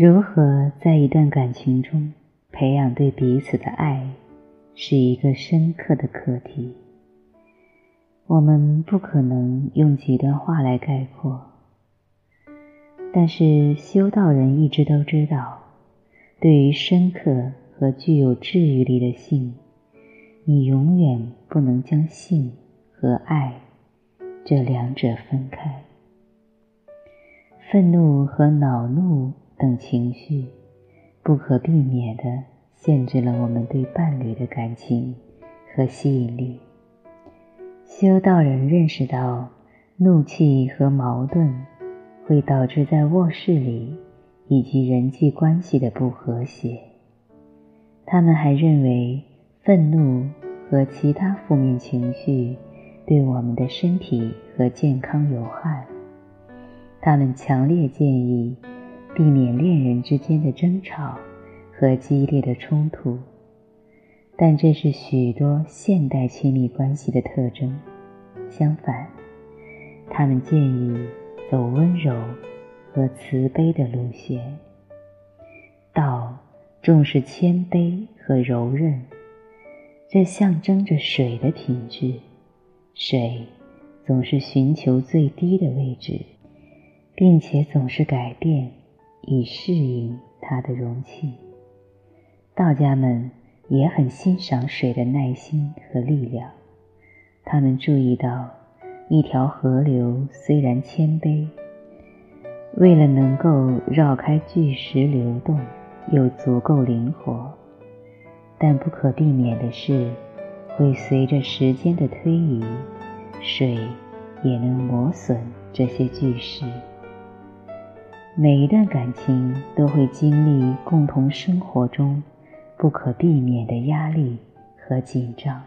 如何在一段感情中培养对彼此的爱，是一个深刻的课题。我们不可能用几段话来概括，但是修道人一直都知道，对于深刻和具有治愈力的性，你永远不能将性和爱这两者分开。愤怒和恼怒。等情绪，不可避免地限制了我们对伴侣的感情和吸引力。修道人认识到，怒气和矛盾会导致在卧室里以及人际关系的不和谐。他们还认为，愤怒和其他负面情绪对我们的身体和健康有害。他们强烈建议。避免恋人之间的争吵和激烈的冲突，但这是许多现代亲密关系的特征。相反，他们建议走温柔和慈悲的路线。道重视谦卑和柔韧，这象征着水的品质。水总是寻求最低的位置，并且总是改变。以适应它的容器。道家们也很欣赏水的耐心和力量。他们注意到，一条河流虽然谦卑，为了能够绕开巨石流动，又足够灵活，但不可避免的是，会随着时间的推移，水也能磨损这些巨石。每一段感情都会经历共同生活中不可避免的压力和紧张。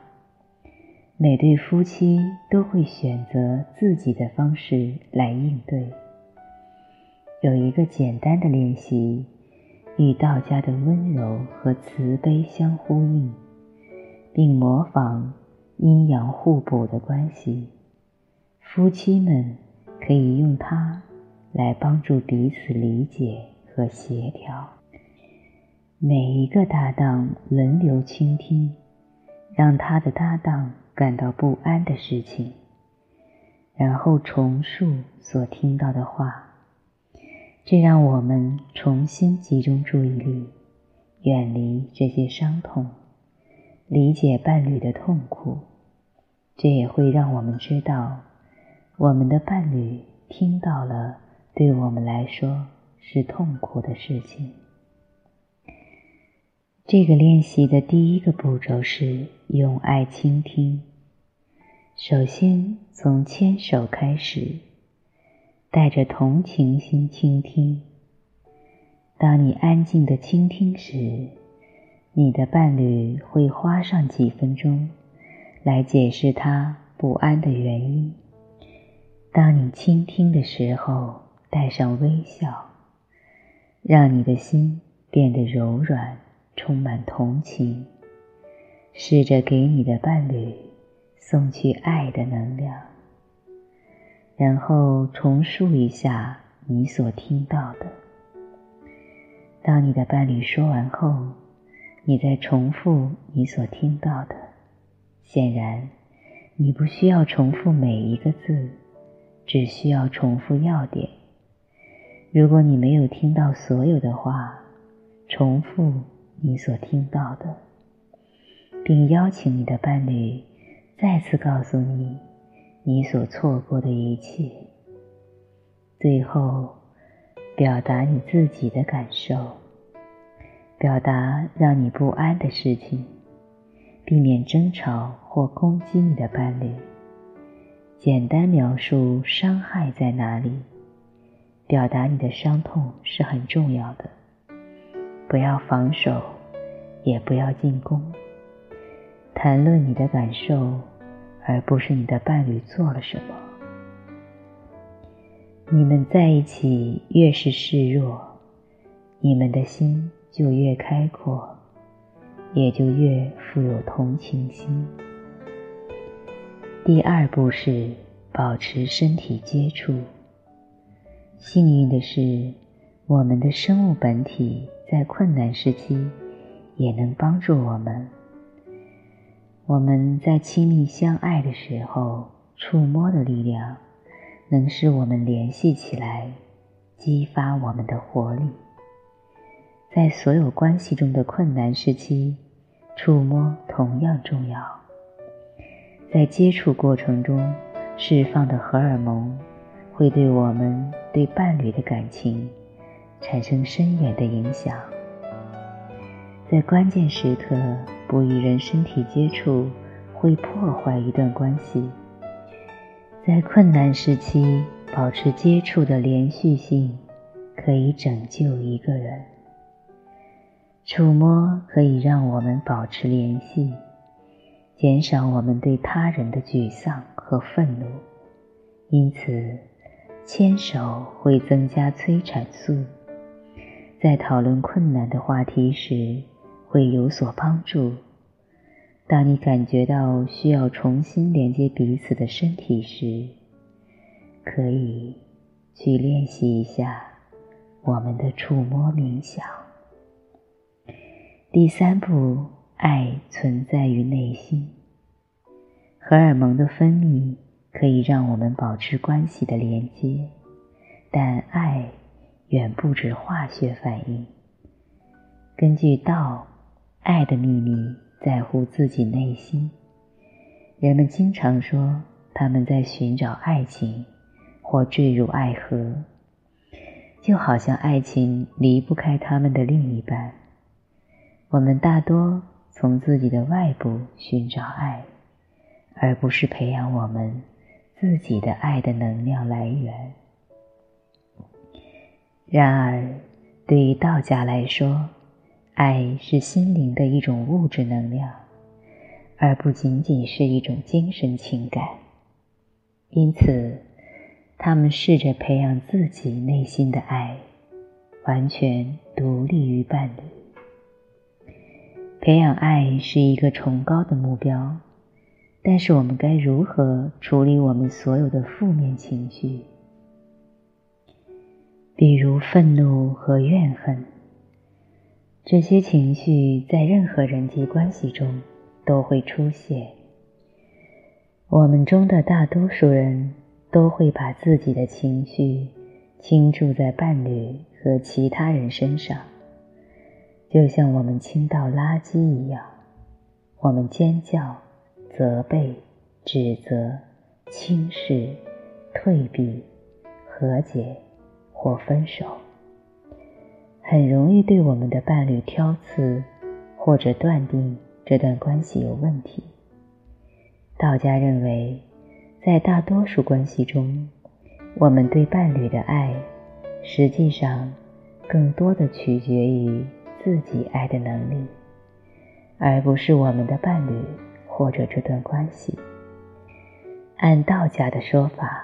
每对夫妻都会选择自己的方式来应对。有一个简单的练习，与道家的温柔和慈悲相呼应，并模仿阴阳互补的关系。夫妻们可以用它。来帮助彼此理解和协调。每一个搭档轮流倾听，让他的搭档感到不安的事情，然后重述所听到的话。这让我们重新集中注意力，远离这些伤痛，理解伴侣的痛苦。这也会让我们知道，我们的伴侣听到了。对我们来说是痛苦的事情。这个练习的第一个步骤是用爱倾听。首先从牵手开始，带着同情心倾听。当你安静的倾听时，你的伴侣会花上几分钟来解释他不安的原因。当你倾听的时候。带上微笑，让你的心变得柔软，充满同情。试着给你的伴侣送去爱的能量，然后重述一下你所听到的。当你的伴侣说完后，你再重复你所听到的。显然，你不需要重复每一个字，只需要重复要点。如果你没有听到所有的话，重复你所听到的，并邀请你的伴侣再次告诉你你所错过的一切。最后，表达你自己的感受，表达让你不安的事情，避免争吵或攻击你的伴侣。简单描述伤害在哪里。表达你的伤痛是很重要的，不要防守，也不要进攻。谈论你的感受，而不是你的伴侣做了什么。你们在一起越是示弱，你们的心就越开阔，也就越富有同情心。第二步是保持身体接触。幸运的是，我们的生物本体在困难时期也能帮助我们。我们在亲密相爱的时候，触摸的力量能使我们联系起来，激发我们的活力。在所有关系中的困难时期，触摸同样重要。在接触过程中释放的荷尔蒙，会对我们对伴侣的感情产生深远的影响。在关键时刻不与人身体接触，会破坏一段关系。在困难时期保持接触的连续性，可以拯救一个人。触摸可以让我们保持联系，减少我们对他人的沮丧和愤怒。因此，牵手会增加催产素，在讨论困难的话题时会有所帮助。当你感觉到需要重新连接彼此的身体时，可以去练习一下我们的触摸冥想。第三步，爱存在于内心。荷尔蒙的分泌可以让我们保持关系的连接，但爱远不止化学反应。根据道，爱的秘密在乎自己内心。人们经常说他们在寻找爱情，或坠入爱河，就好像爱情离不开他们的另一半。我们大多从自己的外部寻找爱，而不是培养我们自己的爱的能量来源。然而，对于道家来说，爱是心灵的一种物质能量，而不仅仅是一种精神情感。因此，他们试着培养自己内心的爱，完全独立于伴侣。培养爱是一个崇高的目标，但是我们该如何处理我们所有的负面情绪，比如愤怒和怨恨？这些情绪在任何人际关系中都会出现。我们中的大多数人都会把自己的情绪倾注在伴侣和其他人身上。就像我们倾倒垃圾一样，我们尖叫、责备、指责、轻视、退避、和解或分手，很容易对我们的伴侣挑刺，或者断定这段关系有问题。道家认为，在大多数关系中，我们对伴侣的爱，实际上更多的取决于。自己爱的能力，而不是我们的伴侣或者这段关系。按道家的说法，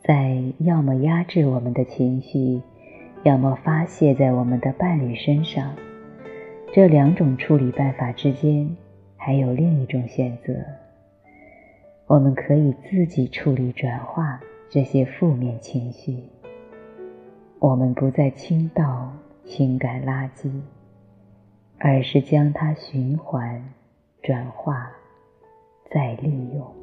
在要么压制我们的情绪，要么发泄在我们的伴侣身上这两种处理办法之间，还有另一种选择：我们可以自己处理、转化这些负面情绪。我们不再倾倒情感垃圾。而是将它循环、转化、再利用。